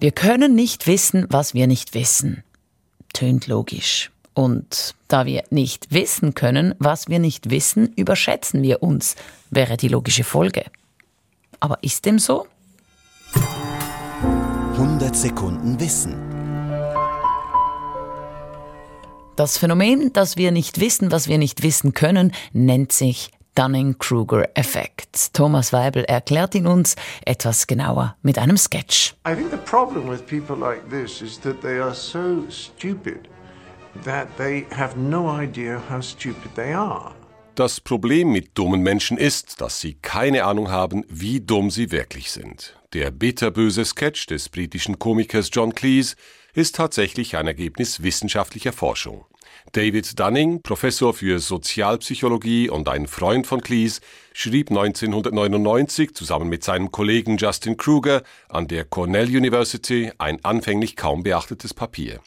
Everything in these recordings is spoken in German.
Wir können nicht wissen, was wir nicht wissen. Tönt logisch. Und da wir nicht wissen können, was wir nicht wissen, überschätzen wir uns, wäre die logische Folge. Aber ist dem so? 100 Sekunden Wissen. Das Phänomen, dass wir nicht wissen, was wir nicht wissen können, nennt sich Dunning-Kruger-Effekt. Thomas Weibel erklärt ihn uns etwas genauer mit einem Sketch. I think the problem with people like this is that they are so stupid that they have no idea how stupid they are. Das Problem mit dummen Menschen ist, dass sie keine Ahnung haben, wie dumm sie wirklich sind. Der bitterböse Sketch des britischen Komikers John Cleese ist tatsächlich ein Ergebnis wissenschaftlicher Forschung. David Dunning, Professor für Sozialpsychologie und ein Freund von Cleese, schrieb 1999 zusammen mit seinem Kollegen Justin Kruger an der Cornell University ein anfänglich kaum beachtetes Papier.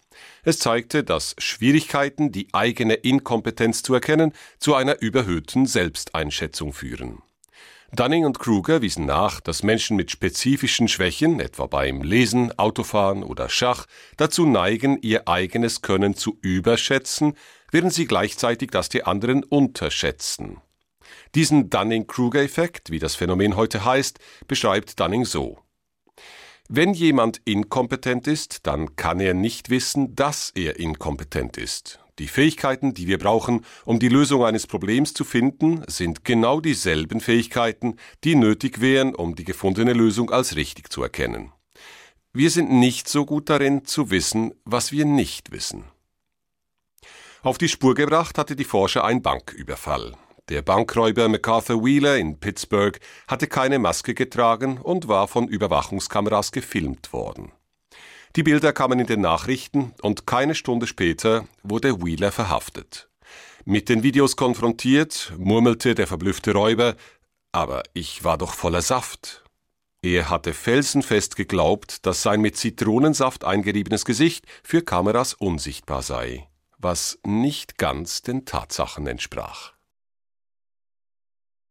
Es zeigte, dass Schwierigkeiten, die eigene Inkompetenz zu erkennen, zu einer überhöhten Selbsteinschätzung führen. Dunning und Kruger wiesen nach, dass Menschen mit spezifischen Schwächen, etwa beim Lesen, Autofahren oder Schach, dazu neigen, ihr eigenes Können zu überschätzen, während sie gleichzeitig das der anderen unterschätzen. Diesen Dunning-Kruger-Effekt, wie das Phänomen heute heißt, beschreibt Dunning so. Wenn jemand inkompetent ist, dann kann er nicht wissen, dass er inkompetent ist. Die Fähigkeiten, die wir brauchen, um die Lösung eines Problems zu finden, sind genau dieselben Fähigkeiten, die nötig wären, um die gefundene Lösung als richtig zu erkennen. Wir sind nicht so gut darin zu wissen, was wir nicht wissen. Auf die Spur gebracht hatte die Forscher ein Banküberfall. Der Bankräuber MacArthur Wheeler in Pittsburgh hatte keine Maske getragen und war von Überwachungskameras gefilmt worden. Die Bilder kamen in den Nachrichten und keine Stunde später wurde Wheeler verhaftet. Mit den Videos konfrontiert, murmelte der verblüffte Räuber, aber ich war doch voller Saft. Er hatte felsenfest geglaubt, dass sein mit Zitronensaft eingeriebenes Gesicht für Kameras unsichtbar sei, was nicht ganz den Tatsachen entsprach.